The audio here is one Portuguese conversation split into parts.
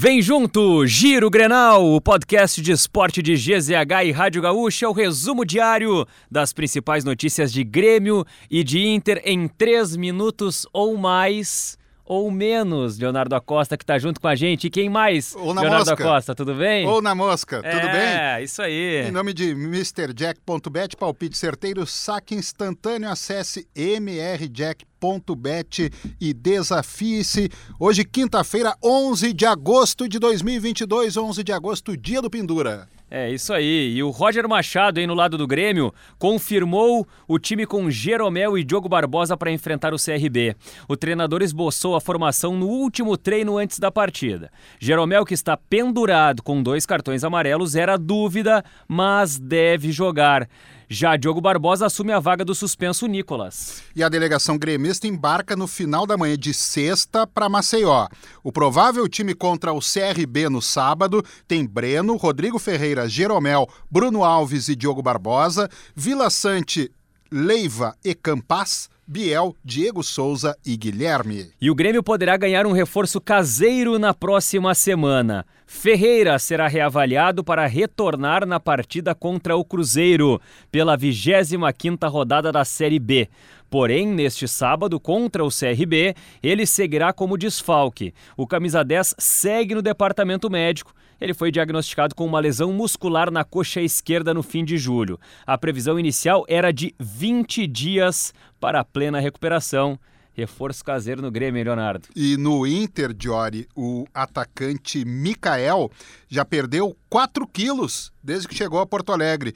Vem junto, Giro Grenal, o podcast de esporte de GZH e Rádio Gaúcha, é o resumo diário das principais notícias de Grêmio e de Inter em três minutos ou mais ou menos, Leonardo Acosta, que está junto com a gente. E quem mais? Ou na Leonardo mosca. Acosta, tudo bem? Ou na mosca, tudo bem? É, isso aí. Em nome de MrJack.bet, palpite certeiro, saque instantâneo, acesse mrjack.bet e desafie-se. Hoje, quinta-feira, 11 de agosto de 2022, 11 de agosto, dia do Pendura. É isso aí. E o Roger Machado, aí no lado do Grêmio, confirmou o time com Jeromel e Diogo Barbosa para enfrentar o CRB. O treinador esboçou a formação no último treino antes da partida. Jeromel, que está pendurado com dois cartões amarelos, era dúvida, mas deve jogar. Já Diogo Barbosa assume a vaga do suspenso Nicolas. E a delegação gremista embarca no final da manhã de sexta para Maceió. O provável time contra o CRB no sábado tem Breno, Rodrigo Ferreira, Jeromel, Bruno Alves e Diogo Barbosa, Vila Sante, Leiva e Campas. Biel, Diego Souza e Guilherme. E o Grêmio poderá ganhar um reforço caseiro na próxima semana. Ferreira será reavaliado para retornar na partida contra o Cruzeiro, pela 25ª rodada da Série B. Porém, neste sábado, contra o CRB, ele seguirá como desfalque. O camisa 10 segue no departamento médico. Ele foi diagnosticado com uma lesão muscular na coxa esquerda no fim de julho. A previsão inicial era de 20 dias para a plena recuperação. Reforço caseiro no Grêmio, Leonardo. E no Inter, Diori, o atacante Mikael já perdeu 4 quilos desde que chegou a Porto Alegre.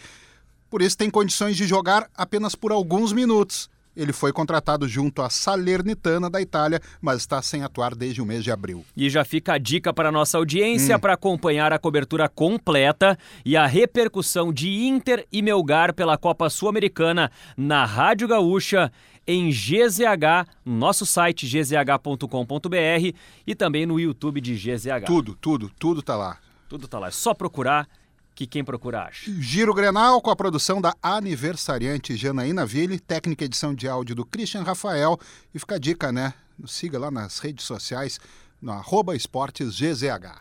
Por isso tem condições de jogar apenas por alguns minutos. Ele foi contratado junto à Salernitana da Itália, mas está sem atuar desde o mês de abril. E já fica a dica para a nossa audiência hum. para acompanhar a cobertura completa e a repercussão de Inter e Melgar pela Copa Sul-Americana na Rádio Gaúcha em GZH, nosso site gzh.com.br e também no YouTube de GZH. Tudo, tudo, tudo tá lá. Tudo tá lá. É só procurar que quem procura acha. Giro Grenal com a produção da aniversariante Janaína Ville, técnica edição de áudio do Christian Rafael. E fica a dica, né? Nos siga lá nas redes sociais, no arroba esportes GZH.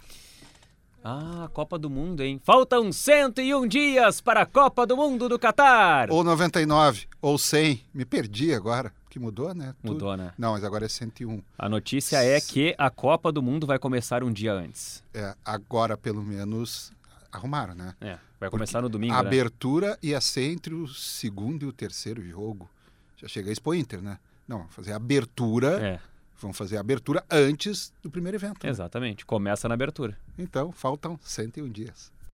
Ah, Copa do Mundo, hein? Faltam 101 dias para a Copa do Mundo do Catar. Ou 99, ou 100. Me perdi agora. Que mudou, né? Mudou, né? Não, mas agora é 101. A notícia é que a Copa do Mundo vai começar um dia antes. É, agora pelo menos arrumaram, né? É, vai começar Porque no domingo, A né? abertura ia ser entre o segundo e o terceiro jogo. Já chega a Expo Inter, né? Não, fazer a abertura... É. Vão fazer a abertura antes do primeiro evento. Exatamente. Né? Começa na abertura. Então, faltam 101 dias.